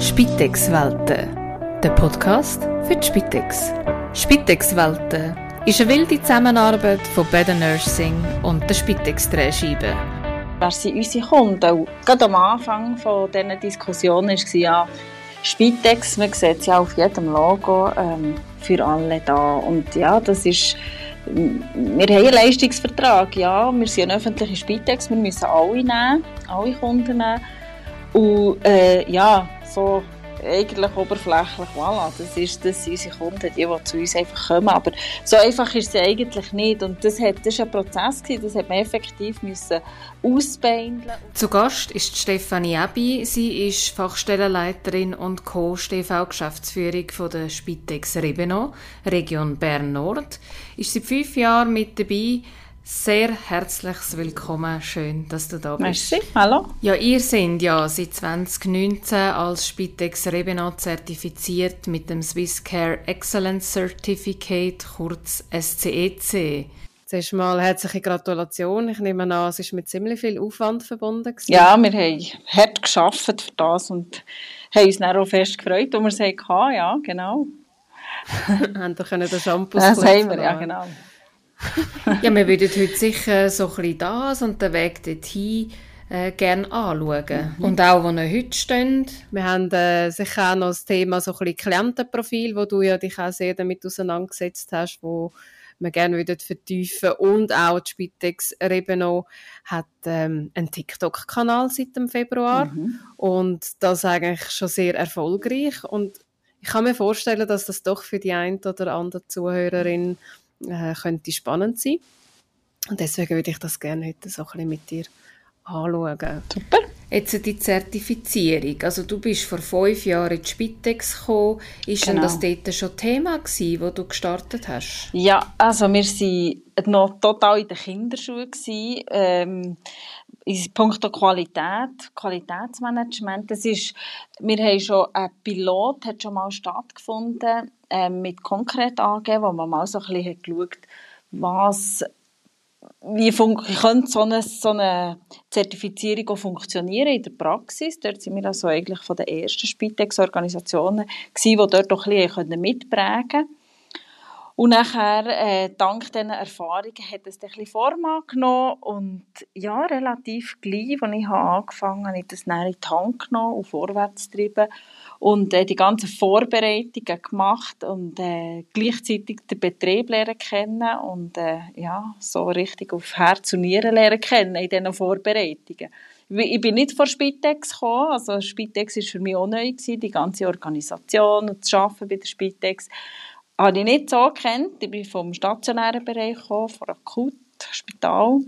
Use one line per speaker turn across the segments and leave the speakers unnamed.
Spitex-Welten, der Podcast für die Spitex. Spitex-Welten ist eine wilde Zusammenarbeit von Better Nursing und der Spitex-Drehscheibe.
Wer sind unsere Kunden? Gerade am Anfang dieser Diskussion war ja Spitex, man sieht es ja auf jedem Logo, ähm, für alle da. Und ja, das ist, wir haben einen Leistungsvertrag, ja, wir sind eine öffentliche Spitex, wir müssen alle nehmen, alle Kunden nehmen. Und äh, ja, so eigentlich oberflächlich, voilà, das, ist, das unsere Kunden, die, die zu uns einfach kommen. Aber so einfach ist es eigentlich nicht. Und das, hat, das war ein Prozess, gewesen, das hat man effektiv müssen ausbeindeln.
Zu Gast ist Stefanie Ebi. Sie ist Fachstellenleiterin und Co-STV-Geschäftsführung von der Spitex Rebeno, Region Bern-Nord. Ist seit fünf Jahren mit dabei, sehr herzliches Willkommen. Schön, dass du da bist.
Merci, hallo.
Ja, ihr seid ja seit 2019 als Spitex Rebena zertifiziert mit dem Swiss Care Excellence Certificate, kurz SCEC. E Zuerst mal herzliche Gratulation. Ich nehme an, es ist mit ziemlich viel Aufwand verbunden.
Gewesen. Ja, wir haben hart geschafft für das und haben uns dann auch fest gefreut, als wir es hatten. Ja, genau.
haben wir den Shampoo
Das haben wir, ja, genau.
ja, wir würden heute sicher so ein bisschen das und den Weg dorthin äh, gerne anschauen. Mhm. Und auch, wo ihr heute steht. Wir haben äh, sicher auch noch das Thema so ein bisschen Klientenprofil, wo du ja dich auch sehr damit auseinandergesetzt hast, wo wir gerne würden vertiefen Und auch die Spitex Rebeno hat ähm, einen TikTok-Kanal seit dem Februar. Mhm. Und das eigentlich schon sehr erfolgreich. Und ich kann mir vorstellen, dass das doch für die eine oder andere Zuhörerin äh, könnte spannend sein. Und deswegen würde ich das gerne heute so ein bisschen mit dir anschauen.
Super.
Jetzt die Zertifizierung. Also du bist vor fünf Jahren in die Spitex gekommen. Ist genau. denn das dort schon Thema gewesen, wo du gestartet hast?
Ja, also wir waren noch total in den Kinderschuhen. Ähm, in puncto Qualität, Qualitätsmanagement. Das ist, wir haben schon, ein Pilot hat schon mal stattgefunden äh, mit konkret angeben, wo man mal so ein bisschen geschaut was wie könnte so eine, so eine Zertifizierung auch funktionieren in der Praxis? Dort sind wir also eigentlich von den ersten Spitex-Organisationen die dort auch ein bisschen mitprägen konnten. Und nachher, äh, dank diesen Erfahrungen, hat es ein bisschen Form angenommen. Und ja, relativ gleich, als ich angefangen habe, habe ich das dann in die Hand genommen und vorwärts getrieben und äh, die ganzen Vorbereitungen gemacht und äh, gleichzeitig den Betrieb lernen kennen und äh, ja, so richtig auf Herz und Nieren lernen kennen in diesen Vorbereitungen. Ich bin nicht von Spitex gekommen, also Spitex war für mich auch neu, gewesen, die ganze Organisation und das Arbeiten bei der Spitex habe ich nicht so kennt. Ich bin vom stationären Bereich gekommen, vom Akut, Spital.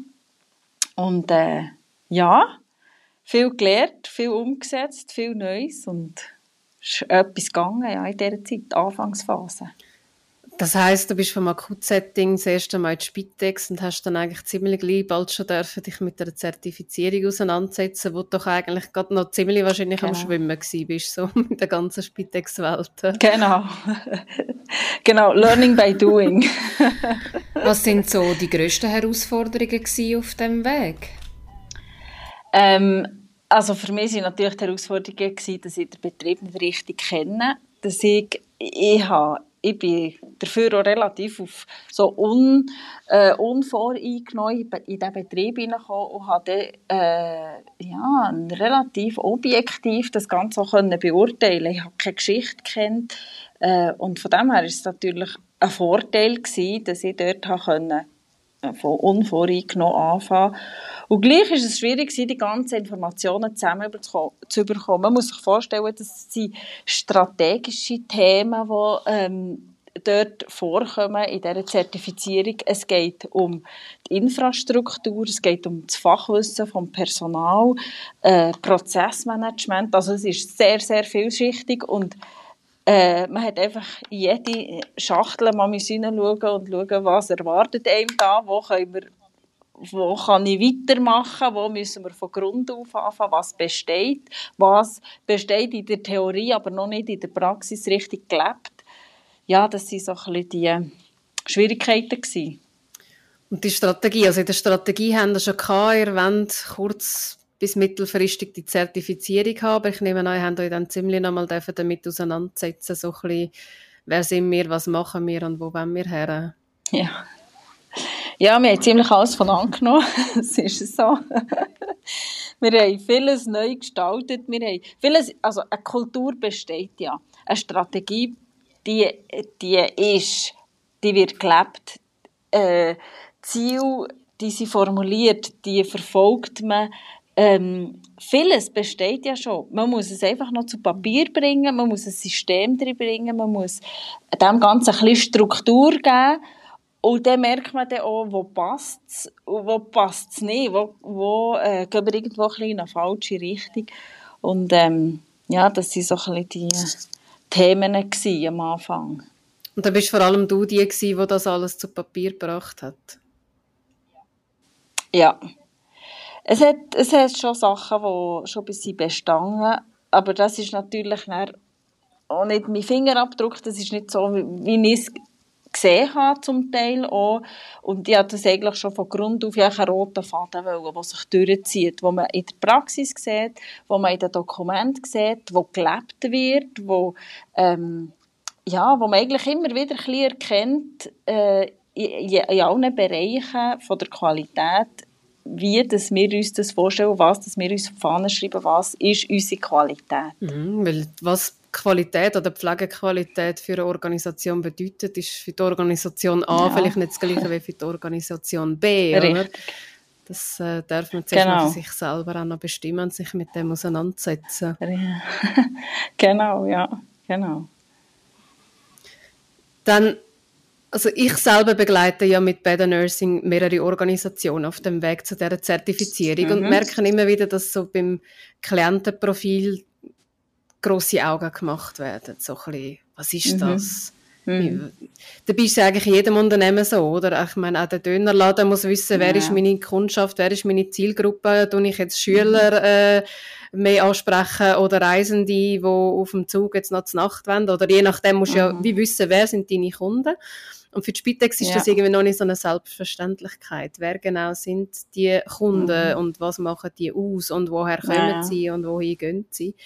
Und äh, ja, viel gelernt, viel umgesetzt, viel Neues und es ist etwas gegangen ja, in dieser Zeit, Anfangsphase.
Das heisst, du bist vom Akutsetting das erste Mal in Spitex und hast dann eigentlich ziemlich gleich bald schon dürfen dich mit der Zertifizierung auseinandersetzen, wo du doch eigentlich gerade noch ziemlich wahrscheinlich genau. am Schwimmen gewesen bist, so mit der ganzen Spitex-Welt.
Genau. genau, learning by doing.
Was sind so die grössten Herausforderungen auf diesem Weg?
Ähm, also für mich waren natürlich die Herausforderungen, dass ich den Betrieb nicht richtig kenne, dass ich, ich habe ich bin dafür auch relativ auf so un, äh, unvoreingenommen in den Betrieb hineingekommen und habe äh, ja, relativ objektiv das Ganze auch können beurteilen. Ich habe keine Geschichte kennt äh, und von dem her ist es natürlich ein Vorteil gewesen, dass ich dort habe können, von unvoreingenommen anfangen und gleich ist es schwierig, die ganzen Informationen zusammen zu bekommen. Man muss sich vorstellen, das sind strategische Themen, die ähm, dort vorkommen in dieser Zertifizierung. Es geht um die Infrastruktur, es geht um das Fachwissen vom Personal, äh, Prozessmanagement. Also es ist sehr, sehr vielschichtig und äh, man hat einfach in jede Schachtel mal hineinschauen und schauen, was erwartet einem da, wo wir wo kann ich weitermachen, wo müssen wir von Grund auf anfangen, was besteht, was besteht in der Theorie, aber noch nicht in der Praxis richtig gelebt. Ja, das waren so ein die Schwierigkeiten. Gewesen.
Und die Strategie, also in der Strategie haben wir schon gehabt, erwähnt, kurz bis mittelfristig die Zertifizierung haben. Aber ich nehme an, ihr habt euch dann ziemlich nochmal damit auseinandersetzen, so ein bisschen, wer sind wir, was machen wir und wo wollen wir her?
Ja. Ja, wir haben ziemlich alles von angenommen. Es ist so. wir haben vieles neu gestaltet. Wir haben vieles, also eine Kultur besteht ja. Eine Strategie, die, die ist, die wird gelebt. Äh, Ziel, die sie formuliert, die verfolgt man. Ähm, vieles besteht ja schon. Man muss es einfach noch zu Papier bringen, man muss ein System drin bringen, man muss dem Ganzen ein bisschen Struktur geben und dann merkt man dann auch, wo passt es und wo passt es nicht, wo, wo äh, gehen wir irgendwo ein bisschen in eine falsche Richtung. Und ähm, ja, das waren so ein bisschen die Themen am Anfang.
Und dann bist vor allem du die gewesen, die das alles zu Papier gebracht hat?
Ja. Es hat, es hat schon Sachen, die schon ein bisschen bestanden, aber das ist natürlich auch nicht mein Fingerabdruck, das ist nicht so, wie ich es gesehen habe, zum Teil auch. Und ich hatte das eigentlich schon von Grund auf einen roten Faden der sich durchzieht, wo man in der Praxis sieht, wo man in den Dokumenten sieht, wo gelebt wird, wo, ähm, ja, wo man eigentlich immer wieder ein bisschen erkennt, äh, in, in allen Bereichen von der Qualität, wie dass wir uns das vorstellen, was dass wir uns auf die Fahne schreiben, was ist unsere Qualität.
Mhm, weil was Qualität oder Pflegequalität für eine Organisation bedeutet, ist für die Organisation A ja. vielleicht nicht das gleiche wie für die Organisation B. Oder? Das äh, darf man zuerst genau. für sich selber auch noch bestimmen und sich mit dem auseinandersetzen.
genau, ja, genau.
Dann, also ich selber begleite ja mit Better Nursing mehrere Organisationen auf dem Weg zu dieser Zertifizierung mhm. und merke immer wieder, dass so beim Klientenprofil grosse Augen gemacht werden. So ein bisschen, was ist mhm. das? Mhm. Dabei ist es eigentlich in jedem Unternehmen so, oder? Ich meine, auch der Dönerladen muss wissen, wer ja. ist meine Kundschaft, wer ist meine Zielgruppe, tue ich jetzt Schüler mhm. äh, mehr ansprechen oder Reisende, die auf dem Zug jetzt noch zur Nacht wollen, oder je nachdem musst du mhm. ja wie wissen, wer sind deine Kunden. Und für die Spitex ist ja. das irgendwie noch nicht so eine Selbstverständlichkeit. Wer genau sind die Kunden mhm. und was machen die aus und woher kommen ja. sie und wohin gehen sie?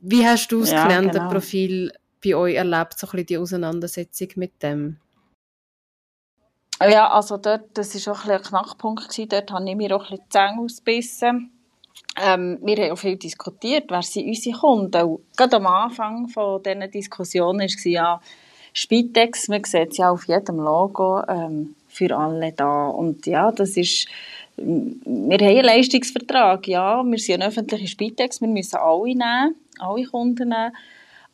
Wie hast du das ja, Klientenprofil genau. bei euch erlebt, so ein bisschen die Auseinandersetzung mit dem?
Ja, also dort, das war auch ein, ein Knackpunkt. Gewesen. Dort habe ich mir auch ein bisschen die Zähne ausgebissen. Ähm, wir haben auch viel diskutiert, wer sind unsere Kunden. Und gerade am Anfang von dieser Diskussion war ja Spitex, man sieht es ja auf jedem Logo, ähm, für alle da. Und ja, das ist wir haben einen Leistungsvertrag, ja, wir sind eine öffentliche Spitex, wir müssen alle nehmen, alle Kunden nehmen.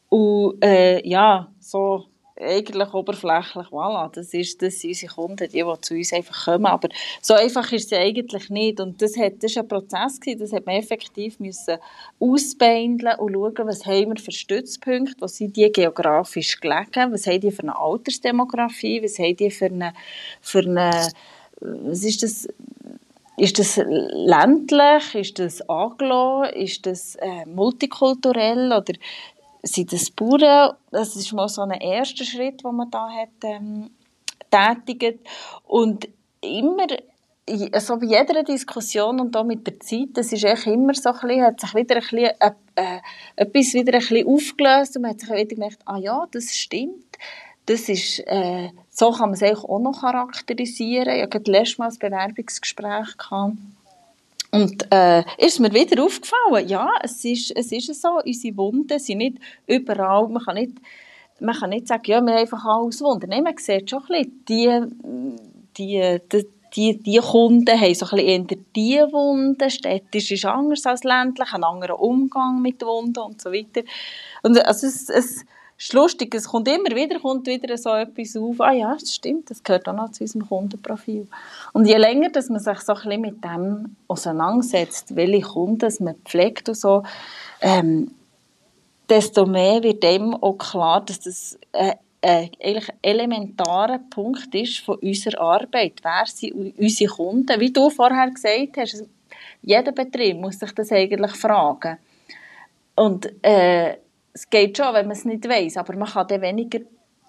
Und äh, ja, so eigentlich oberflächlich, voilà, das, ist, das sind unsere Kunden, die, die zu uns einfach kommen. Aber so einfach ist es eigentlich nicht. Und das, hat, das war ein Prozess, gewesen, das hat man effektiv müssen ausbeindeln und schauen, was haben wir für Stützpunkte, was sind die geografisch gelegen, was haben die für eine Altersdemografie, was haben die für eine, für eine was ist das, ist das ländlich? Ist das aglo? Ist das äh, multikulturell? Oder sind das Bauern? Das ist mal so ein erster Schritt, den man da hat ähm, tätigt. Und immer so bei jeder Diskussion und auch mit der Zeit, das ist echt immer so ein bisschen, hat sich wieder ein bisschen, äh, äh, etwas wieder ein bisschen aufgelöst und man hat sich wieder gemerkt, ah ja, das stimmt das ist, äh, so kann man es auch noch charakterisieren. Ich hatte letztes Mal ein Bewerbungsgespräch. Gehabt. Und äh, ist mir wieder aufgefallen, ja, es ist, es ist so, unsere Wunden sind nicht überall, man kann nicht, man kann nicht sagen, ja, wir haben einfach alles Wunden. Nein, man sieht schon ein bisschen, die, die, die, die, die Kunden haben so ein bisschen eher die Wunden, städtisch ist anders als ländlich, ein anderer Umgang mit Wunden und so weiter. Und also es, es ist lustig, es kommt immer wieder, kommt wieder so etwas auf, ah ja, das stimmt, das gehört auch noch zu unserem Kundenprofil. Und je länger, dass man sich so ein mit dem auseinandersetzt, welche Kunden man pflegt und so, ähm, desto mehr wird dem auch klar, dass das äh, äh, ein elementarer Punkt ist von unserer Arbeit. Wer sind unsere Kunden? Wie du vorher gesagt hast, jeder Betrieb muss sich das eigentlich fragen. Und äh, es geht schon, wenn man es nicht weiß, aber man kann dann weniger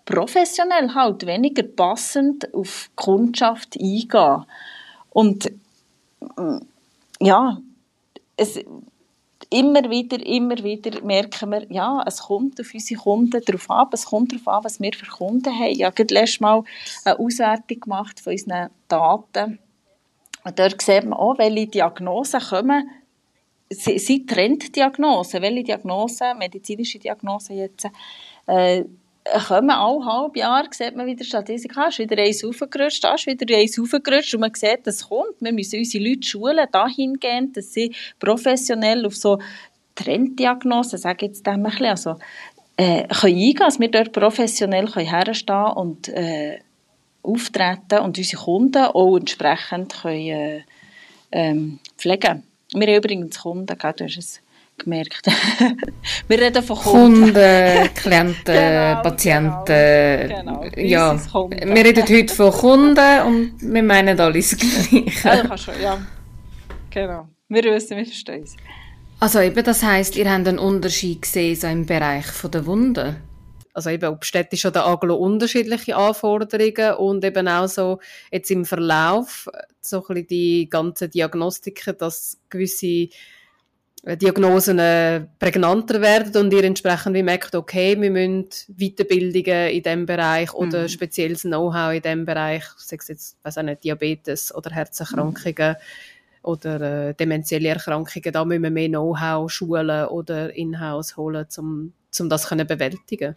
professionell halt, weniger passend auf die Kundschaft eingehen. Und mm, ja, es, immer wieder, immer wieder merken wir, ja, es kommt auf unsere Kunden darauf an, es kommt darauf an, was wir für Kunden haben. Ich habe gerade letztes Mal eine Auswertung gemacht von unseren Daten. Und dort sieht man auch, welche Diagnosen kommen. Sie, sie Trenddiagnosen, welche Diagnosen, medizinische Diagnosen jetzt, äh, kommen alle halb Jahr, sieht man wieder Statistik, ah, ist wieder eins aufgerutscht, da ist wieder eins aufgerutscht. Und man sieht, das kommt. Wir müssen unsere Leute schulen, dahingehend, dass sie professionell auf so Trenddiagnosen, sage ich jetzt dem ein bisschen, also, äh, können eingehen, dass wir dort professionell können herstehen und äh, auftreten und unsere Kunden auch entsprechend können, äh, ähm, pflegen. Wir haben übrigens Kunden, gell, du hast es gemerkt. wir reden von
Kunden. Kunden, Klienten, genau, Patienten. Genau, genau. Ja, wir reden heute von Kunden und wir meinen alles Gleiche.
Ja, kannst schon, ja. Genau. Wir wissen, wir verstehen es.
Also eben, das heisst, ihr habt einen Unterschied gesehen so im Bereich der Wunden? Also eben, ob städtisch oder aglo unterschiedliche Anforderungen und eben auch so jetzt im Verlauf so ein bisschen die ganzen Diagnostiken, dass gewisse äh, Diagnosen äh, prägnanter werden und ihr entsprechend wie merkt, okay, wir müssen Weiterbildungen in diesem Bereich oder mhm. spezielles Know-how in diesem Bereich, sei es jetzt, weiß auch nicht, Diabetes oder Herzerkrankungen mhm. oder äh, demenzielle Erkrankungen, da müssen wir mehr Know-how schulen oder in-house holen, um, um das zu bewältigen.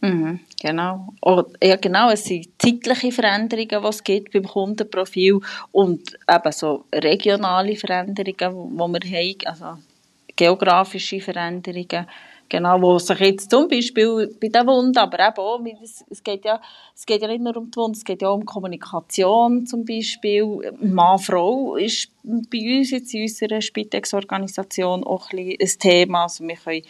Mhm, genau. Oder, ja, genau. Es sind zeitliche Veränderungen, die es gibt beim Kundenprofil und eben so regionale Veränderungen, die wir haben. Also geografische Veränderungen, genau, wo sich jetzt zum Beispiel bei den Wunden, aber eben auch, es geht ja, es geht ja nicht nur um die Wunden, es geht ja auch um Kommunikation zum Beispiel. Mann-Frau ist bei uns jetzt in unserer Spitex-Organisation auch ein, ein Thema, also wir können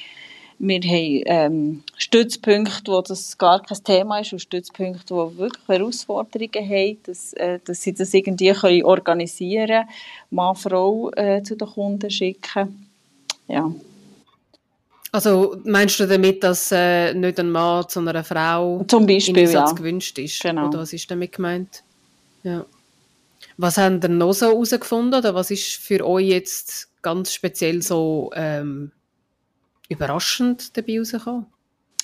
wir haben ähm, Stützpunkte, wo das gar kein Thema ist und Stützpunkte, die wirklich Herausforderungen haben, dass, äh, dass sie das irgendwie können organisieren können, Mann, Frau äh, zu den Kunden schicken ja.
Also meinst du damit, dass äh, nicht ein Mann zu einer Frau
Zum Beispiel,
ja. gewünscht ist? Genau. Oder was ist damit gemeint? Ja. Was haben ihr noch so herausgefunden oder was ist für euch jetzt ganz speziell so ähm, überraschend dabei herausgekommen?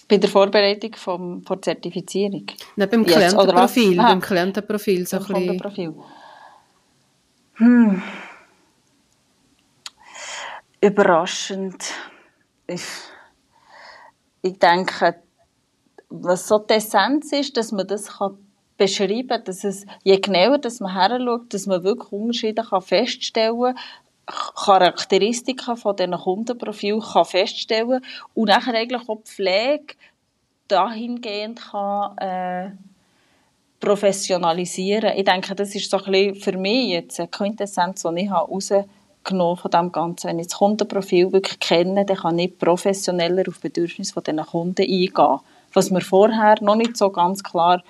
Bei der Vorbereitung vom, der Zertifizierung?
Nein, beim Klientenprofil. Beim Klientenprofil. So beim Kundenprofil.
Hm überraschend. Ich, ich denke, was so die Essenz ist, dass man das kann beschreiben kann, dass es, je genauer dass man heranschaut, dass man wirklich Unterschiede kann feststellen kann, Charakteristika von diesen Kundenprofilen kann feststellen und nachher eigentlich auch die Pflege dahingehend kann, äh, professionalisieren. Ich denke, das ist so ein für mich jetzt eine Quintessenz, die ich herausgefunden genommen von dem Ganzen. Wenn ich das Kundenprofil wirklich kenne, dann kann ich professioneller auf die Bedürfnisse dieser Kunden eingehen. Was mir vorher noch nicht so ganz klar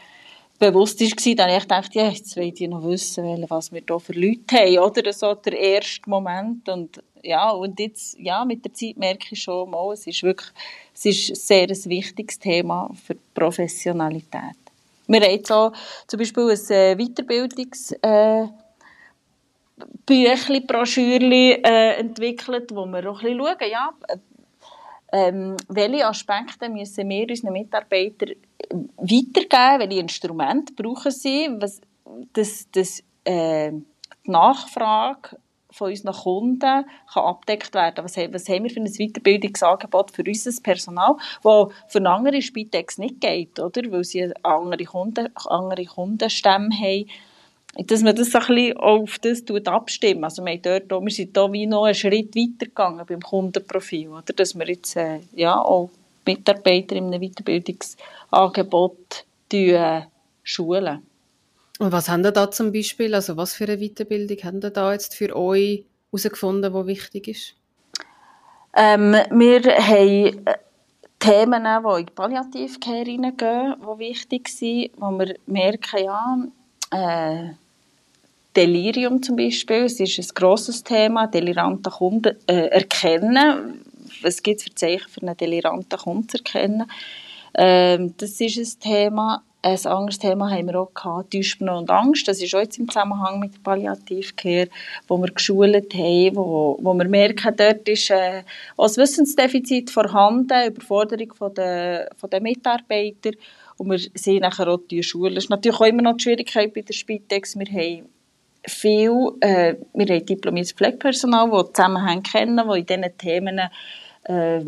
bewusst war, dann ich dachte, ja, jetzt will ich noch wissen, was wir hier für Leute haben, oder? So der erste Moment. Und ja, und jetzt, ja, mit der Zeit merke ich schon mal, es ist wirklich, es ist sehr ein wichtiges Thema für die Professionalität. Wir haben jetzt auch zum Beispiel ein äh, Weiterbildungs- äh, Büchli, Broschürli äh, entwickelt, wo wir auch ein bisschen schauen, ja, ähm, welche Aspekte müssen wir unseren Mitarbeitern weitergeben, welche Instrumente brauchen sie, was, dass, dass äh, die Nachfrage von unseren Kunden kann abdeckt werden. Was, was haben wir für ein Weiterbildungsangebot für unser Personal, das für andere Spitex nicht geht, oder? weil sie andere, Kunden, andere Kundenstämme haben dass man das so ein bisschen auf das abstimmen. Also wir, dort, wir sind da wie noch einen Schritt weiter gegangen beim Kundenprofil, oder? dass wir jetzt äh, ja, auch Mitarbeiter in einem Weiterbildungsangebot äh, schulen.
Und was haben ihr da zum Beispiel, also was für eine Weiterbildung haben ihr da jetzt für euch herausgefunden, die wichtig ist?
Ähm, wir haben äh, Themen, die in die Palliativcare hineingehen, die wichtig sind, wo wir merken, ja, äh, Delirium zum Beispiel, es ist ein grosses Thema, delirante Kunden äh, erkennen. Was gibt es für Zeichen für einen deliranten Kunden zu erkennen? Ähm, das ist ein Thema. ein anderes Thema haben wir auch gehabt, Täuschung und Angst. Das ist auch jetzt im Zusammenhang mit der Palliativcare, wo wir geschult haben, wo, wo wir merken, dort ist äh, auch ein Wissensdefizit vorhanden, Überforderung von der, von der Mitarbeiter. Und wir sehen nachher auch die Schulen. Es ist natürlich auch immer noch die Schwierigkeit bei der Spitex. Wir haben viel, äh, wir haben diplomiertes Pflegepersonal, das Zusammenhänge kennen, die in diesen Themen äh,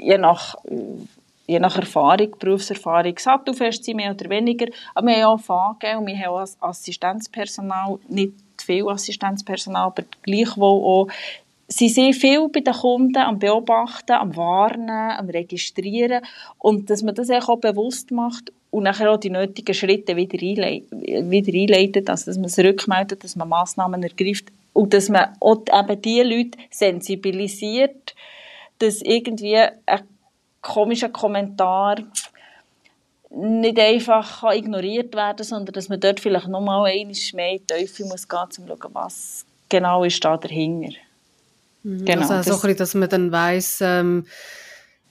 je nach je nach Erfahrung, Berufserfahrung, sattelfest sind, mehr oder weniger. Aber wir haben auch Fage und wir haben auch Assistenzpersonal, nicht viel Assistenzpersonal, aber gleichwohl auch Sie sind viel bei den Kunden am Beobachten, am Warnen, am Registrieren und dass man das auch bewusst macht und nachher auch die nötigen Schritte wieder, wieder einleitet, also dass man es rückmeldet, dass man Massnahmen ergreift und dass man auch eben die Leute sensibilisiert, dass irgendwie ein komischer Kommentar nicht einfach ignoriert werden kann, sondern dass man dort vielleicht nochmal einmal mehr in die muss gehen, um zu schauen, was genau ist da dahinter.
Mhm, genau, also das, so ein bisschen, dass man dann weiss, ähm,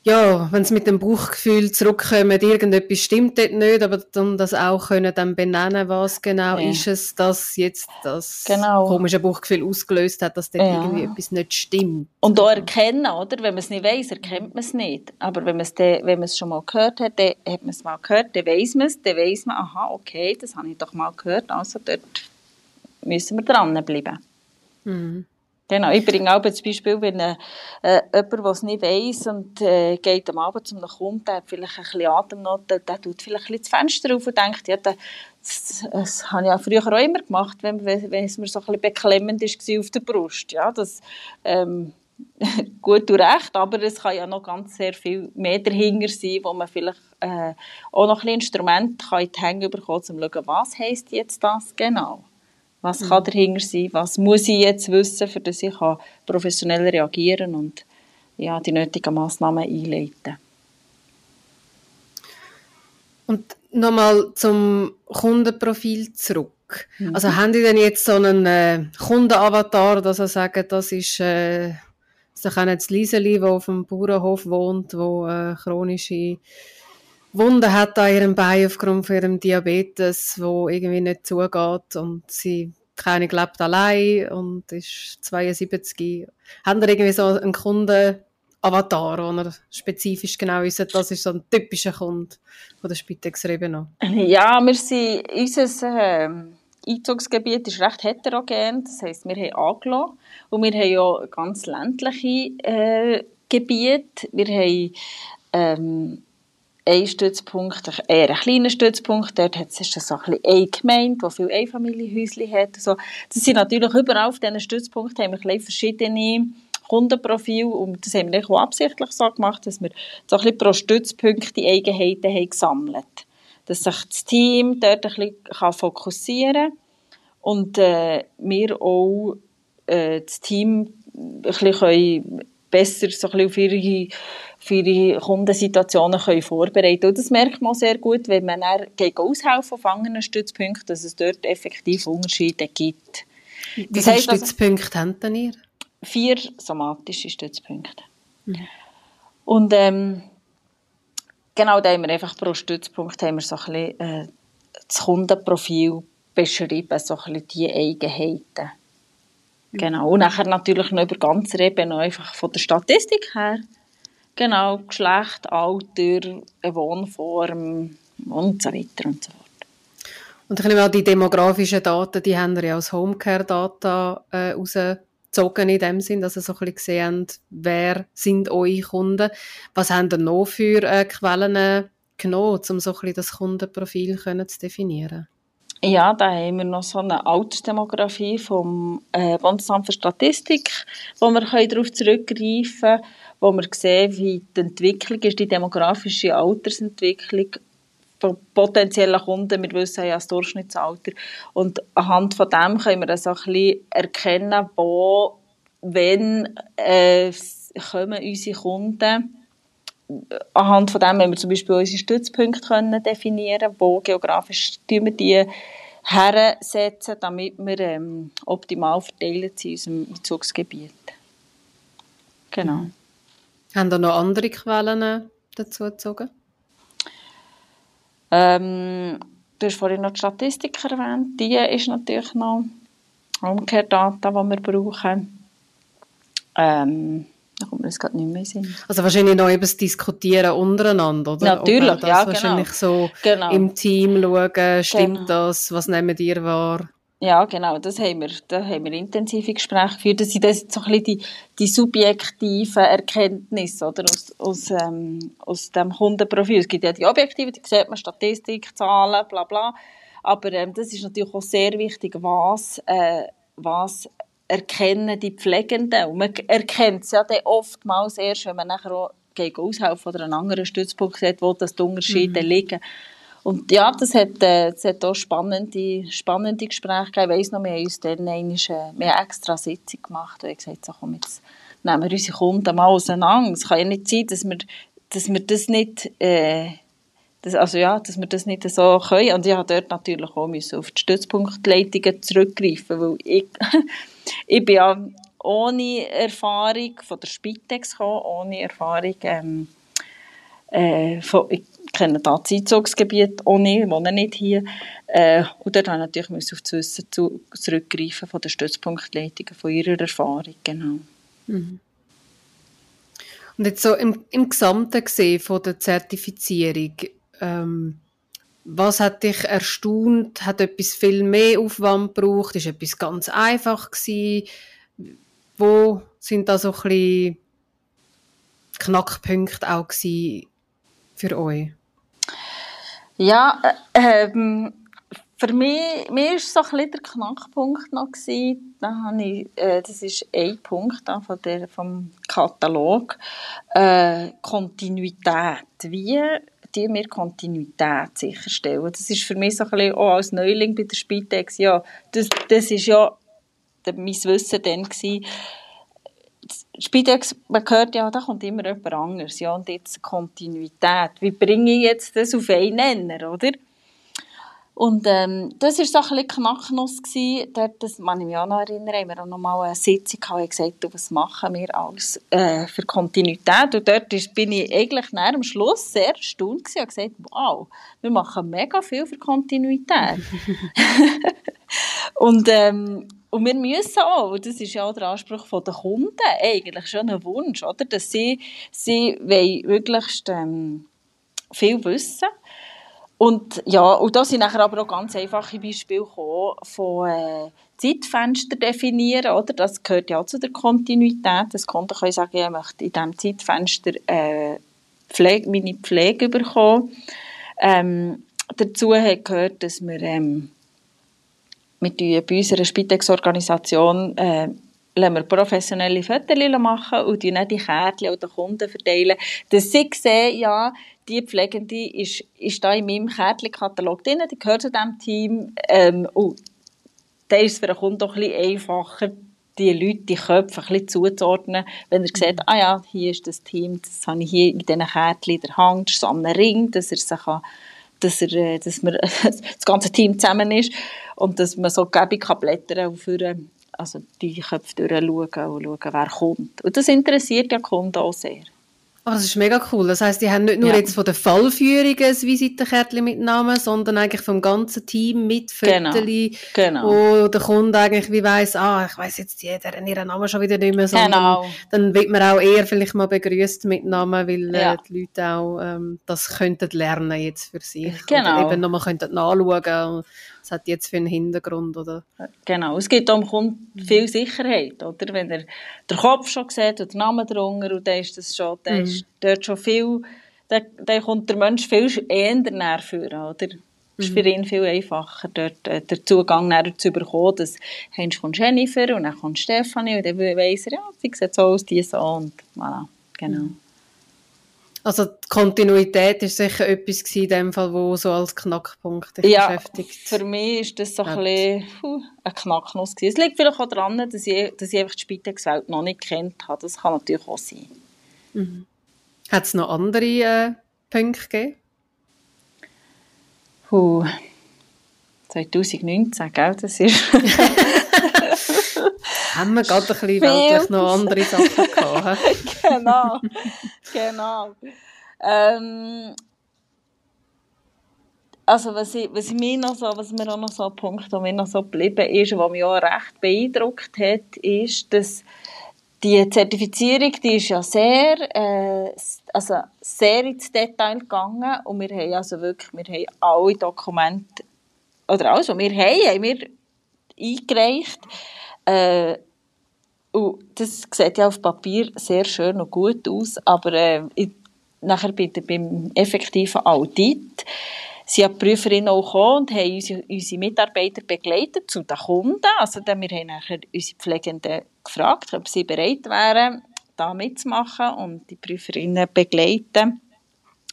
ja, wenn es mit dem Bauchgefühl zurückkommt, irgendetwas stimmt dort nicht, aber dann das auch können dann benennen, was genau ja. ist es, dass jetzt das genau. komische Bauchgefühl ausgelöst hat, dass dort ja. irgendwie etwas nicht stimmt.
Und auch erkennen, oder? Wenn man es nicht weiß, erkennt man es nicht. Aber wenn man es wenn man es schon mal gehört hat, dann hat man es mal gehört, dann weiß man es, dann weiß man, aha, okay, das habe ich doch mal gehört, also dort müssen wir dranbleiben. Mhm. Genau, ich bringe auch das Beispiel, wenn äh, jemand, der es nicht weiss und äh, geht am Abend zum Kunden, der hat vielleicht ein bisschen Atemnot, der, der tut vielleicht ein bisschen das Fenster auf und denkt, ja, das, das, das habe ich ja früher auch immer gemacht, wenn, wenn es mir so ein bisschen beklemmend war auf der Brust. Ja, das, ähm, gut und recht, aber es kann ja noch ganz sehr viel mehr dahinter sein, wo man vielleicht äh, auch noch ein bisschen Instrumente in die Hände bekommen kann, um zu schauen, was heisst jetzt das genau. Was mhm. kann dahinter sein? Was muss ich jetzt wissen, für dass ich professionell reagieren und ja, die nötigen Massnahmen einleiten
Und nochmal zum Kundenprofil zurück. Mhm. Also haben die denn jetzt so einen äh, Kundenavatar, dass sie sagen, das ist äh, kann jetzt Lieseli, die auf dem Bauernhof wohnt, wo äh, chronische Wunden hat an ihrem Bein aufgrund von ihrem Diabetes, wo irgendwie nicht zugeht und sie keine lebt allein und ist 72. Haben ihr irgendwie so einen Kunden-Avatar, wo er spezifisch genau wissen, das ist so ein typischer Kunde von der Spitex Rebeno?
Ja, wir sind, unser äh, Einzugsgebiet ist recht heterogen, das heisst, wir haben angelassen und wir haben ja ganz ländliche äh, Gebiete. Wir haben ähm, ein Stützpunkt, eher ein kleiner Stützpunkt. Dort hat es so ein eine Gemeinde, die viele Einfamilienhäuschen hat. So. Das sind natürlich überall auf diesen Stützpunkten haben wir verschiedene Kundenprofile und das haben wir auch absichtlich so gemacht, dass wir so ein pro Stützpunkt die Eigenheiten haben gesammelt Dass sich das Team dort ein bisschen fokussieren kann und äh, wir auch äh, das Team ein bisschen besser so ein bisschen auf ihre für ihre Kundensituationen können vorbereiten können. das merkt man sehr gut, wenn man dann gegen aushelfen auf anderen Stützpunkten, dass es dort effektiv Unterschiede gibt.
Wie viele also Stützpunkte habt ihr?
Vier somatische Stützpunkte. Mhm. Und ähm, genau da haben wir einfach pro Stützpunkt haben wir so ein bisschen, äh, das Kundenprofil beschrieben, so ein bisschen die Eigenheiten. Genau. Und nachher natürlich noch über ganze Ebene einfach von der Statistik her Genau, Geschlecht, Alter, Wohnform und so weiter und so fort.
Und ich nehme an, die demografischen Daten, die haben wir ja als Homecare-Data äh, rausgezogen in dem Sinn, dass ihr so ein bisschen gesehen habt, wer sind eure Kunden. Was haben ihr noch für äh, Quellen genommen, um so ein bisschen das Kundenprofil können zu definieren?
Ja, da haben wir noch so eine Altersdemografie vom äh, Bundesamt für Statistik, wo wir darauf zurückgreifen können wo wir sehen, wie die Entwicklung ist, die demografische Altersentwicklung von potenziellen Kunden. Wir wissen ja das Durchschnittsalter. Und anhand von dem können wir so ein bisschen erkennen, wo, wenn äh, kommen unsere Kunden anhand von dem, wenn wir zum Beispiel unsere Stützpunkte können definieren wo geografisch wir die hersetzen, damit wir ähm, optimal verteilt sind in unserem Bezugsgebiet. Genau. Mhm.
Haben da noch andere Quellen dazu gezogen?
Ähm, du hast vorhin noch die Statistik erwähnt. Die ist natürlich noch Umkehrdata, die wir brauchen. Ähm, da kommt mir das gerade nicht mehr Sinn.
Also wahrscheinlich noch eben das Diskutieren untereinander, oder?
Natürlich, das ja, genau.
wahrscheinlich so genau. im Team schauen, stimmt genau. das, was nehmen ihr wahr?
Ja, genau, das haben wir, da haben wir intensive Gespräche geführt. Das sind das so ein bisschen die, die subjektiven Erkenntnisse, oder? Aus, aus, ähm, aus dem Kundenprofil. Es gibt ja die objektiven, die sieht man Statistik, Zahlen, bla, bla. Aber, ähm, das ist natürlich auch sehr wichtig, was, äh, was erkennen die Pflegenden. Und man erkennt es ja dann oftmals erst, wenn man nachher auch gegen aushelfen oder einen anderen Stützpunkt sieht, wo das die Unterschiede mhm. liegen. Und ja, das hat, äh, das hat auch spannende, spannende Gespräche gegeben. Ich weiss noch, wir haben uns dann einmal, äh, wir extra Sitzung gemacht und ich gesagt, so, komm, jetzt nehmen wir unsere Kunden mal auseinander. Es kann ja nicht sein, dass wir, dass wir das nicht, äh, das, also ja, dass wir das nicht so können. Und ich habe dort natürlich auch müssen auf die Stützpunktleitungen zurückgreifen, weil ich ich bin ja ohne Erfahrung von der Spitex gekommen, ohne Erfahrung ähm, äh, von, ich kenne das Einzugsgebiet ohne, ich wohne nicht hier. Äh, und dort habe ich natürlich auf das Wissen zu, zurückgreifen von der Stützpunktleitung, von ihrer Erfahrung, genau. Mhm.
Und jetzt so im, im Gesamten gesehen von der Zertifizierung, ähm, was hat dich erstaunt? Hat etwas viel mehr Aufwand gebraucht? Ist etwas ganz einfach gewesen? Wo sind da so ein bisschen Knackpunkte auch für euch?
Ja, äh, ähm, für mich, mir war so ein der Knackpunkt noch gewesen. Da ich, äh, das ist ein Punkt da von der, vom Katalog. Äh, Kontinuität. Wie die wir Kontinuität sicherstellen. Das ist für mich so ein bisschen auch als Neuling bei der Spitex, ja, das, das ist ja mein Wissen dann gewesen. Spitex, man hört ja, da kommt immer jemand anderes, ja, und jetzt Kontinuität. Wie bringe ich jetzt das auf einen Nenner, oder? Und ähm, das war so ein bisschen Knacknuss. Dort, das kann ich mich auch noch erinnern, haben wir auch noch mal eine Sitzung gehabt und gesagt, was machen wir alles äh, für Kontinuität. Und dort ist, bin ich eigentlich nach am Schluss sehr erstaunt gewesen und gesagt, wow, wir machen mega viel für Kontinuität. und, ähm, und wir müssen auch, und das ist ja auch der Anspruch der Kunden, eigentlich schon ein Wunsch, oder? dass sie, sie wollen möglichst ähm, viel wissen und ja, und da sind nachher aber auch ganz einfache Beispiele gekommen von äh, Zeitfenster definieren, oder? Das gehört ja auch zu der Kontinuität. Das Konto kann ich sagen, ich möchte in diesem Zeitfenster äh, Pflege, meine Pflege bekommen. Ähm, dazu hat gehört, dass wir, ähm, wir bei unserer Spitex-Organisation äh, professionelle Fotos machen und die nicht die Kärtchen den Kunden verteilen, dass sie sehen, ja, die Pflegende ist, ist da in meinem Kärtchenkatalog drin, die gehört zu diesem Team. Ähm, und da ist es für den Kunden doch ein bisschen einfacher, die Leute, die Köpfe ein bisschen zuzuordnen, wenn er sieht, ah ja, hier ist das Team, das habe ich hier in diesen Kärtchen in der Hand, das ist so ein Ring, dass er sich kann, dass, er, äh, dass man, das ganze Team zusammen ist und dass man so gäbig kann blättern und führen, also die Köpfe durchschauen und schauen, wer kommt. Und das interessiert ja Kunden auch sehr.
Oh, das ist mega cool. Das heißt, die haben nicht nur ja. jetzt von der Fallführung ein Visitenkärtchen mit Namen, sondern eigentlich vom ganzen Team mit
genau.
Fötterli,
genau.
wo der Kunde eigentlich wie weiss, ah, ich weiss jetzt jeder ihren Namen schon wieder nicht mehr, sondern
genau.
dann wird man auch eher vielleicht mal begrüßt mit Namen, weil äh, ja. äh, die Leute auch ähm, das könnten lernen jetzt für sich.
Genau.
Oder eben nochmal könnten nachschauen was hat jetzt für einen Hintergrund, oder?
Genau, es gibt Kunden viel Sicherheit, oder? Wenn er den Kopf schon sieht und den Namen drunter und dann ist das schon, dann mhm. ist dort schon viel, dann, dann kommt der Mensch viel eher näher führen, oder? Es ist für mhm. ihn viel einfacher, dort äh, den Zugang zu bekommen, dass Heinz kommt Jennifer und dann kommt Stefanie und dann weiss er, ja, sie sieht so aus, die so und voilà, genau. Mhm.
Also die Kontinuität ist sicher etwas in dem Fall, wo so als Knackpunkt
dich ja, beschäftigt. für mich ist das so ein, bisschen, uh, ein Knacknuss gewesen. Es liegt vielleicht auch daran, dass ich, dass ich einfach die Spitex-Welt noch nicht kennt habe. Das kann natürlich auch sein.
Mhm. Hat es noch andere äh, Punkte gegeben?
Uh, 2019, gell? Das ist...
haben wir gerade ein bisschen weltlich noch andere Sachen gehabt.
genau, genau. Ähm, also was, ich, was, mir noch so, was mir auch noch so ein Punkt, mir noch so geblieben ist, was mich auch recht beeindruckt hat, ist, dass die Zertifizierung, die ist ja sehr, äh, also sehr ins Detail gegangen und wir haben also wirklich, wir haben alle Dokumente, oder alles, was wir haben, haben wir eingereicht. Äh, und das sieht ja auf Papier sehr schön und gut aus, aber äh, ich, nachher bitte beim effektiven Audit sind ja die Prüferinnen auch gekommen und haben unsere, unsere Mitarbeiter begleitet zu den Kunden. Also dann, wir haben nachher unsere Pflegenden gefragt, ob sie bereit wären, da mitzumachen und die Prüferinnen begleiten,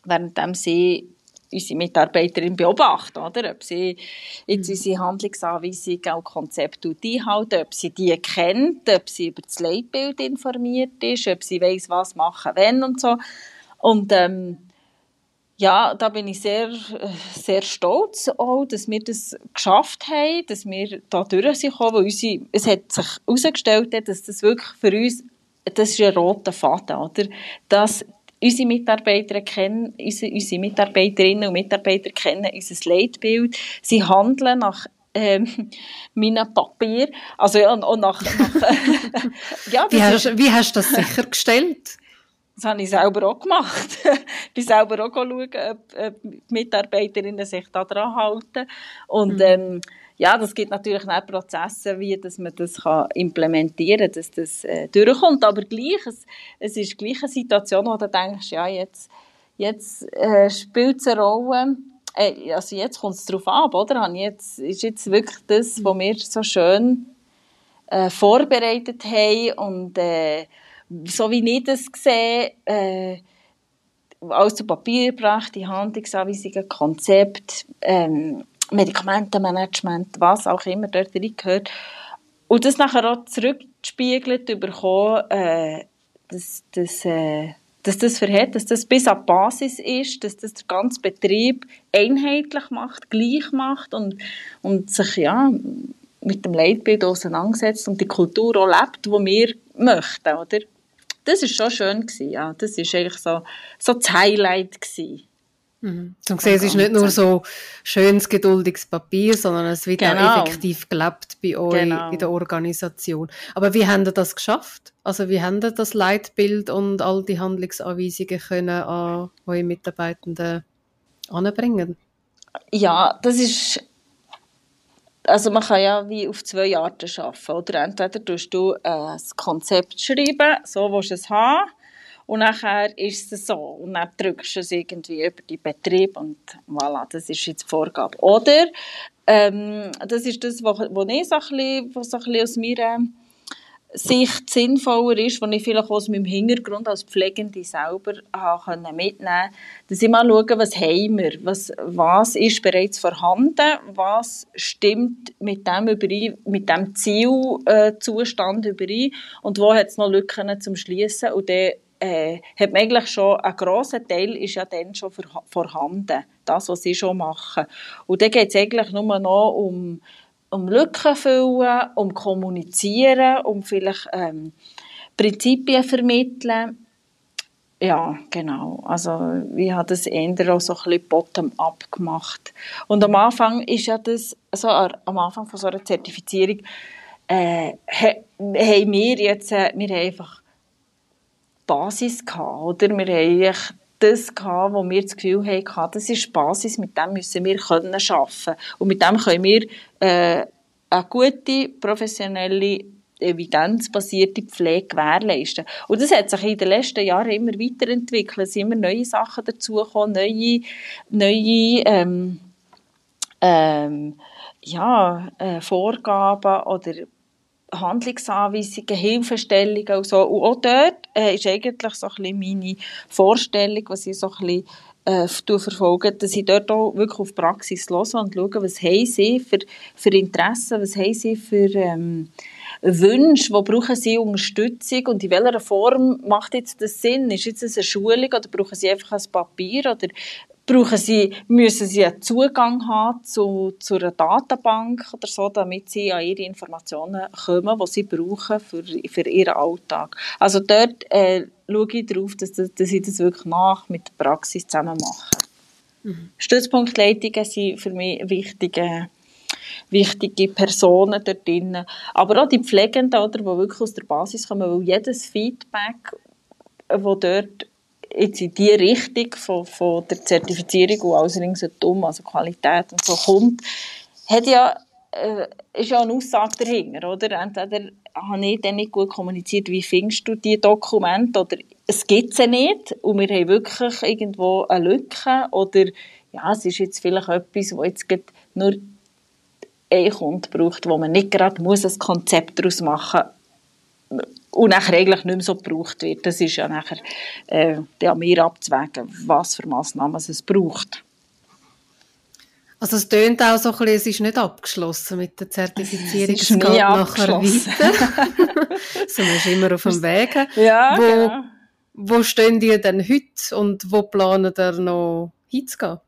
während sie unsere Mitarbeiterin beobachten, oder? Ob sie jetzt mhm. unsere Handlungsanweisungen und Konzepte einhalten, ob sie die kennt, ob sie über das Leitbild informiert ist, ob sie weiß, was machen, wenn und so. Und ähm, ja, da bin ich sehr, sehr stolz auch, dass wir das geschafft haben, dass wir da durch sind gekommen, unsere, es hat sich herausgestellt, dass das wirklich für uns, das ist ein roter Faden, oder? Dass unsere Mitarbeiter kennen, unsere, unsere Mitarbeiterinnen und Mitarbeiter kennen unser Leitbild, sie handeln nach ähm, meinem Papier, also ja, und nach, nach
ja, wie, hast, wie hast du das sichergestellt?
Das habe ich selber auch gemacht. ich bin selber auch schauen, ob, ob die Mitarbeiterinnen sich da dran halten. Und mhm. ähm, ja, das gibt natürlich auch Prozesse, wie dass man das kann implementieren kann, dass das äh, durchkommt. Aber gleich, es, es ist gleich eine Situation, wo du denkst, ja, jetzt, jetzt äh, spielt es eine Rolle, äh, also jetzt kommt es darauf ab, oder? Jetzt, ist jetzt wirklich das, was wir so schön äh, vorbereitet haben und äh, so wie ich das sehe, äh, alles zu Papier gebracht, die Handlungsanweisungen, Konzept, ähm, Medikamentenmanagement, was auch immer dort reingehört. Und das nachher auch zurückgespiegelt bekommen, äh, dass, dass, äh, dass das verhält, dass das bis an die Basis ist, dass das der ganze Betrieb einheitlich macht, gleich macht und, und sich ja, mit dem Leitbild auseinandersetzt und die Kultur auch lebt, die wir möchten, oder? das ist schon schön gewesen, ja. Das ist eigentlich so, so das Highlight gewesen.
Mhm. Zum sehen, es ist nicht nur so schönes, geduldiges Papier, sondern es wird genau. auch effektiv gelebt bei euch genau. in der Organisation. Aber wie haben ihr das geschafft? Also wie haben ihr das Leitbild und all die Handlungsanweisungen können an eure Mitarbeitenden anbringen?
Ja, das ist also man kann ja wie auf zwei Arten arbeiten. Oder entweder tust du ein Konzept schreiben, so willst du es haben, und nachher ist es so. Und dann drückst du es irgendwie über die Betrieb und voilà, das ist jetzt die Vorgabe. Oder, ähm, das ist das, was, was ich so ein bisschen, was aus meiner Sicht sinnvoller ist, wenn ich vielleicht aus meinem Hintergrund als Pflegende selber habe mitnehmen konnte, dass ich mal schaue, was haben wir, was, was ist bereits vorhanden, was stimmt mit dem, mit dem Zielzustand überein und wo hat es noch Lücken zum Schließen und dann äh, hat man eigentlich schon, ein grosser Teil ist ja dann schon vorhanden, das, was sie schon machen. Und dann geht es eigentlich nur noch um um Lücken füllen, um kommunizieren, um vielleicht ähm, Prinzipien vermitteln. Ja, genau. Also ich habe das eher auch so ein bisschen bottom-up gemacht. Und am Anfang ist ja das, also am Anfang von so einer Zertifizierung, äh, haben wir jetzt, äh, wir haben einfach Basis gehabt, oder? Wir haben das gehabt, wo wir das Gefühl hatten, das ist die Basis, mit dem müssen wir können arbeiten. Und mit dem können wir äh, eine gute, professionelle, evidenzbasierte Pflege gewährleisten. Und das hat sich in den letzten Jahren immer weiterentwickelt. Es sind immer neue Sachen dazugekommen, neue, neue ähm, ähm, ja, äh, Vorgaben oder Handlungsanweisungen, Hilfestellungen und so. Und auch dort äh, ist eigentlich so ein meine Vorstellung, was ich so ein bisschen äh, verfolgen, dass ich dort auch wirklich auf Praxis höre und schaue, was haben sie für, für Interessen, was haben sie für ähm, Wünsche, wo brauchen sie Unterstützung und in welcher Form macht jetzt das Sinn? Ist jetzt eine Schulung oder brauchen sie einfach ein Papier oder brauchen sie, müssen sie einen Zugang haben zu, zu einer Datenbank oder so, damit sie an ihre Informationen kommen, die sie brauchen für, für ihren Alltag. Also dort äh, schaue ich darauf, dass, dass ich das wirklich nach mit der Praxis zusammen mache. Mhm. Stützpunktleitungen sind für mich wichtige, wichtige Personen dort drin. Aber auch die Pflegenden, oder, die wirklich aus der Basis kommen, weil jedes Feedback, das dort jetzt in die Richtung von, von der Zertifizierung und alles ringsherum, also Qualität und so kommt, hat ja, äh, ist ja eine Aussage dahinter, oder? Entweder habe ich dann nicht gut kommuniziert, wie findest du die Dokumente, oder es gibt sie nicht und wir haben wirklich irgendwo eine Lücke, oder ja, es ist jetzt vielleicht etwas, wo jetzt nur ein Kunde braucht, wo man nicht gerade muss ein Konzept daraus machen muss und nachher eigentlich nicht mehr so gebraucht wird. Das ist ja nachher äh, an mir abzuwägen, was für Massnahmen es braucht.
Also es tönt auch so ein bisschen, es ist nicht abgeschlossen mit der Zertifizierung.
Es, ist es geht nachher
weiter. so, man ist immer auf dem Weg.
Ja, wo, genau.
wo stehen die denn heute und wo planen ihr noch hinzugehen?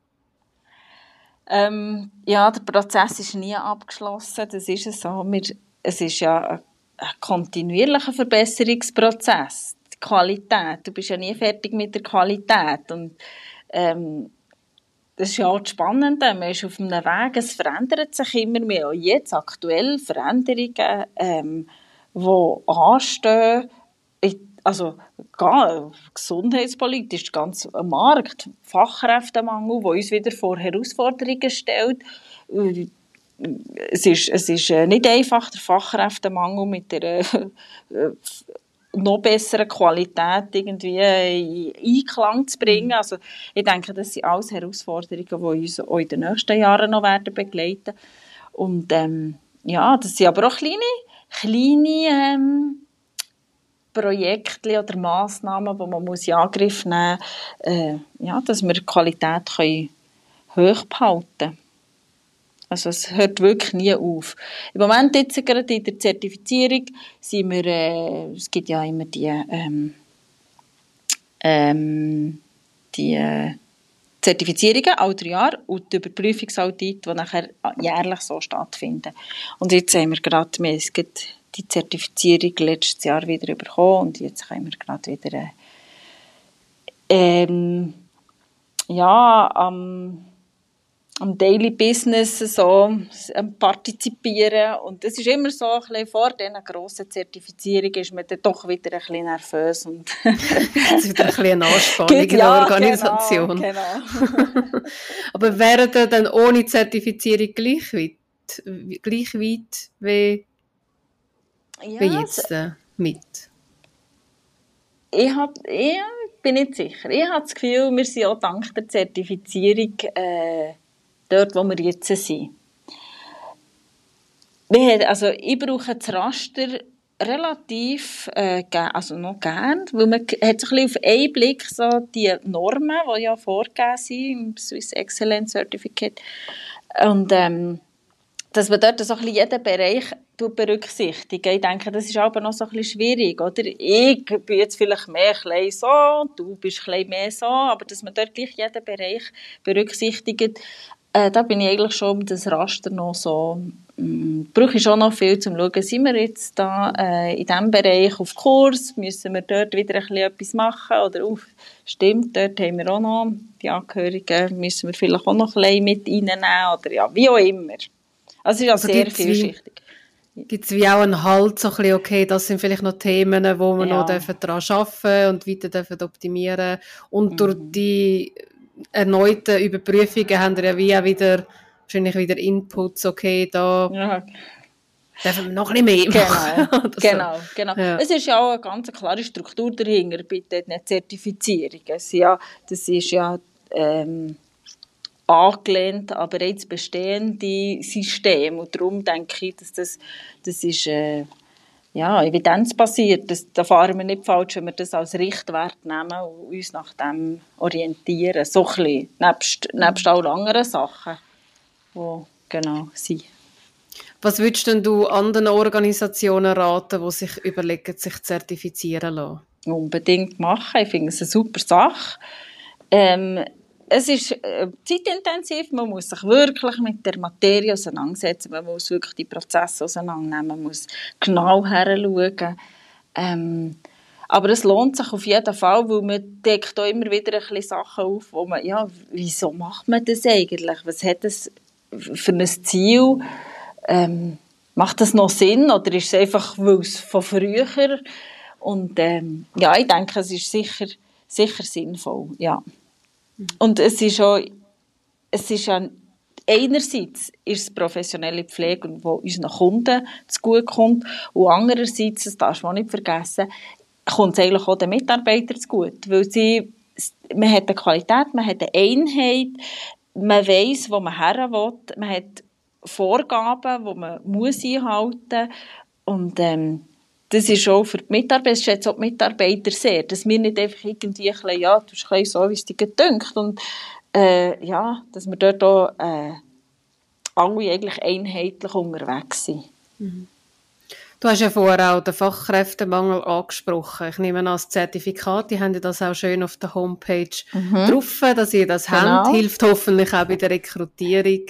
Ähm, ja, der Prozess ist nie abgeschlossen, das ist es so. Wir, es ist ja kontinuierlicher Verbesserungsprozess. Die Qualität, du bist ja nie fertig mit der Qualität. Und ähm, das ist ja auch Spannende, man ist auf einem Weg, es verändert sich immer mehr. Auch jetzt aktuell Veränderungen, ähm, die anstehen, also gesundheitspolitisch ganz ein Markt, Fachkräftemangel, der uns wieder vor Herausforderungen stellt es ist, es ist äh, nicht einfach, der Fachkräftemangel mit der äh, noch besseren Qualität irgendwie in Einklang zu bringen. Mhm. Also ich denke, das sind alles Herausforderungen, die uns auch in den nächsten Jahren noch werden begleiten Und ähm, ja, das sind aber auch kleine, kleine ähm, Projekte oder Massnahmen, die man muss in Angriff nehmen muss, äh, ja, dass wir die Qualität können hoch behalten können. Also es hört wirklich nie auf. Im Moment jetzt gerade in der Zertifizierung sind wir, äh, es gibt ja immer die, ähm, ähm, die äh, Zertifizierungen, alle drei Jahre, und die Überprüfungsaudit, die nachher jährlich so stattfinden. Und jetzt haben wir gerade, wir haben die Zertifizierung letztes Jahr wieder bekommen und jetzt können wir gerade wieder äh, ähm, ja, am am Daily Business so partizipieren und es ist immer so ein bisschen vor dieser grossen Zertifizierung ist man dann doch wieder ein bisschen nervös und
es ist wieder ein bisschen eine Anspannung in der ja, Organisation. Genau, genau. Aber wären ihr dann ohne Zertifizierung gleich weit, gleich weit wie, ja, wie jetzt äh, mit?
Ich, hab, ich bin nicht sicher. Ich habe das Gefühl, wir sind auch dank der Zertifizierung äh, dort, wo wir jetzt sind. Wir haben, also ich brauche das Raster relativ äh, also noch gern, weil man hat so ein auf einen Blick so die Normen, die ja vorgegeben sind im Swiss Excellence Certificate und ähm, dass man dort so ein jeden Bereich berücksichtigen. Ich denke, das ist aber noch so ein bisschen schwierig, oder? Ich bin jetzt vielleicht mehr so, du bist ein mehr so, aber dass man dort gleich jeden Bereich berücksichtigt, äh, da bin ich eigentlich schon um das Raster noch so, mh, brauche ich schon noch viel, um zu schauen, sind wir jetzt da äh, in diesem Bereich auf Kurs, müssen wir dort wieder ein bisschen etwas machen oder auf, stimmt, dort haben wir auch noch die Angehörigen, müssen wir vielleicht auch noch ein bisschen mit reinnehmen oder ja, wie auch immer. Also es ist also sehr vielschichtig.
Gibt es wie auch einen Halt, so ein bisschen, okay, das sind vielleicht noch Themen, wo wir ja. noch daran arbeiten und weiter dürfen optimieren Und mhm. durch die erneuten Überprüfungen haben wir ja wie auch wieder, wahrscheinlich wieder Inputs, okay, da ja. dürfen wir noch ein bisschen mehr
machen. Genau, so. genau. genau. Ja. Es ist ja auch eine ganz klare Struktur dahinter bei den Zertifizierungen. Ja, das ist ja ähm, angelehnt an bereits bestehende Systeme und darum denke ich, dass das, das ist... Äh, ja, evidenzbasiert. Das, da fahren wir nicht falsch, wenn wir das als Richtwert nehmen und uns nach dem orientieren. So ein bisschen, nebst, nebst allen anderen Sachen, die genau sind.
Was würdest denn du anderen Organisationen raten, die sich überlegen, sich zertifizieren zu lassen?
Unbedingt machen. Ich finde es eine super Sache. Ähm, es ist äh, zeitintensiv, man muss sich wirklich mit der Materie auseinandersetzen, man muss wirklich die Prozesse auseinandernehmen, man muss genau heranschauen. Ähm, aber es lohnt sich auf jeden Fall, weil man deckt auch immer wieder ein bisschen Sachen auf, wo man, ja, wieso macht man das eigentlich? Was hat das für ein Ziel? Ähm, macht das noch Sinn oder ist es einfach, weil es von früher und ähm, ja, ich denke, es ist sicher, sicher sinnvoll, ja. Mhm. Und es ist auch, es ist ja, einerseits ist es professionelle Pflege, die unseren Kunden zugutekommt. Und andererseits, das darf man nicht vergessen, kommt es eigentlich auch den Mitarbeitern zugute, weil sie, man hat eine Qualität, man hat eine Einheit, man weiß, wo man her will, man hat Vorgaben, die man muss einhalten. Muss und ähm, das ist auch für die Mitarbeiter, das schätzen auch die Mitarbeiter sehr, dass wir nicht einfach irgendwie ein bisschen, ja, du bist ein so, wie es dir gedünkt und äh, ja, dass wir dort auch äh, alle eigentlich einheitlich unterwegs sind. Mhm.
Du hast ja vorher auch den Fachkräftemangel angesprochen. Ich nehme an, das Zertifikat, die haben ja das auch schön auf der Homepage mhm. drauf, dass ihr das genau. habt. Hilft hoffentlich auch bei der Rekrutierung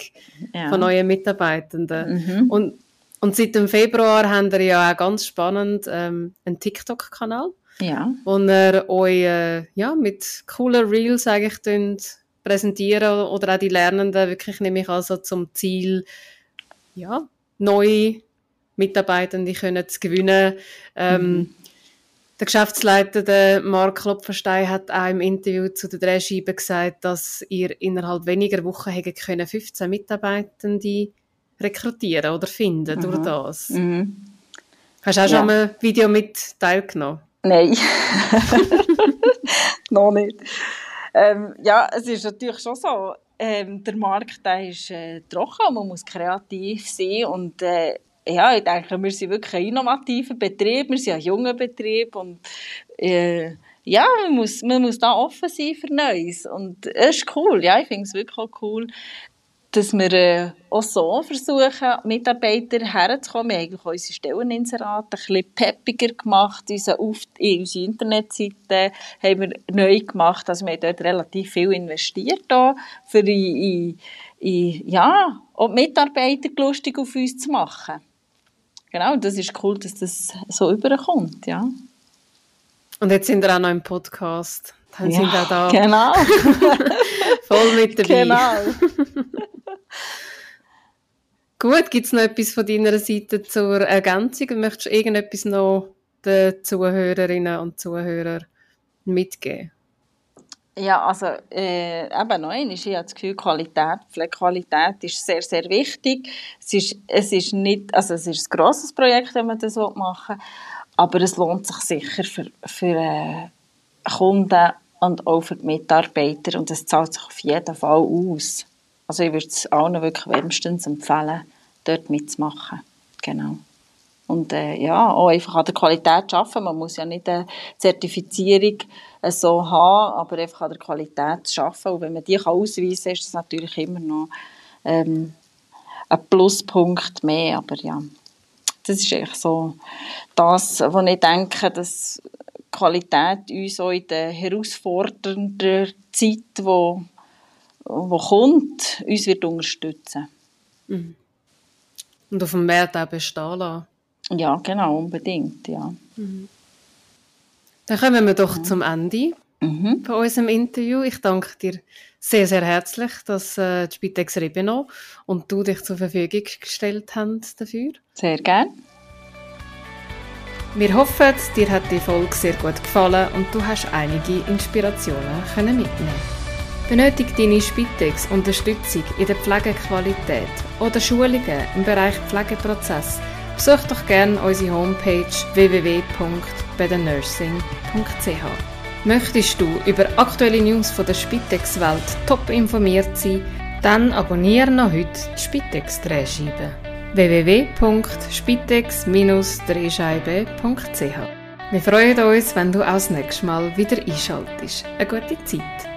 ja. von neuen Mitarbeitenden. Mhm. Und, und seit dem Februar haben wir ja auch ganz spannend ähm, einen TikTok-Kanal, ja. wo ihr euch äh, ja, mit coolen Reels eigentlich präsentieren oder auch die Lernenden wirklich nämlich also zum Ziel, ja, neue Mitarbeitende können zu gewinnen. Ähm, mhm. Der Geschäftsleiter, der Mark Klopferstein, hat auch im Interview zu den Drehscheiben gesagt, dass ihr innerhalb weniger Wochen hätte können 15 Mitarbeitende rekrutieren oder finden mhm. durch das. Mhm. Hast du auch ja. schon ein Video mit teilgenommen?
Nein, noch nicht. Ähm, ja, es ist natürlich schon so, ähm, der Markt der ist äh, trocken, man muss kreativ sein und äh, ja, ich denke, wir sind wirklich ein innovativer Betrieb, wir sind ein junger Betrieb und äh, ja, man muss, man muss da offen sein für Neues und es ist cool, ja, ich finde es wirklich auch cool, dass wir äh, auch so versuchen, Mitarbeiter herzukommen. Wir haben eigentlich unsere Stelleninserate ein bisschen peppiger gemacht. Unsere, Auf unsere Internetseite haben wir neu gemacht. Also wir haben dort relativ viel investiert, da, für in, in, in, ja, auch Mitarbeiter lustig auf uns zu machen genau, das ist cool, dass das so überkommt, ja.
Und jetzt sind wir auch noch im Podcast. Dann
ja,
sind wir da.
Genau.
Voll mit dabei.
Genau.
Gut, gibt es noch etwas von deiner Seite zur Ergänzung? Möchtest du irgendetwas noch den Zuhörerinnen und Zuhörern mitgeben?
Ja, also äh, eben einmal, ich habe das Gefühl, Qualität, Pflegequalität ist sehr, sehr wichtig. Es ist, es ist nicht, also es ist ein grosses Projekt, wenn man das machen aber es lohnt sich sicher für, für äh, Kunden und auch für die Mitarbeiter und es zahlt sich auf jeden Fall aus. Also ich würde es allen wirklich wärmstens empfehlen, dort mitzumachen. Genau. Und äh, ja, auch einfach an der Qualität arbeiten. Man muss ja nicht eine Zertifizierung äh, so haben, aber einfach an der Qualität arbeiten. Und wenn man die kann ausweisen kann, ist das natürlich immer noch ähm, ein Pluspunkt mehr. Aber ja, das ist eigentlich so das, was ich denke, dass Qualität uns auch in der herausfordernden Zeit, wo, wo kommt, uns wird unterstützen.
Mhm. Und auf dem Markt auch bestehen lassen.
Ja, genau, unbedingt, ja. Mhm.
Dann kommen wir doch mhm. zum Ende mhm. von unserem Interview. Ich danke dir sehr, sehr herzlich, dass äh, die Spitex Ribeno und du dich zur Verfügung gestellt hast dafür.
Sehr gerne.
Wir hoffen, dir hat die Folge sehr gut gefallen und du hast einige Inspirationen können mitnehmen. Benötigt deine Spitex Unterstützung in der Pflegequalität oder Schulungen im Bereich Pflegeprozess? Besuch doch gerne unsere Homepage www.bedennursing.ch. Möchtest du über aktuelle News von der Spitex-Welt top informiert sein, dann abonniere noch heute die Spitex-Drehscheibe www.spitex-drehscheibe.ch Wir freuen uns, wenn du auch das nächste Mal wieder einschaltest. Eine gute Zeit!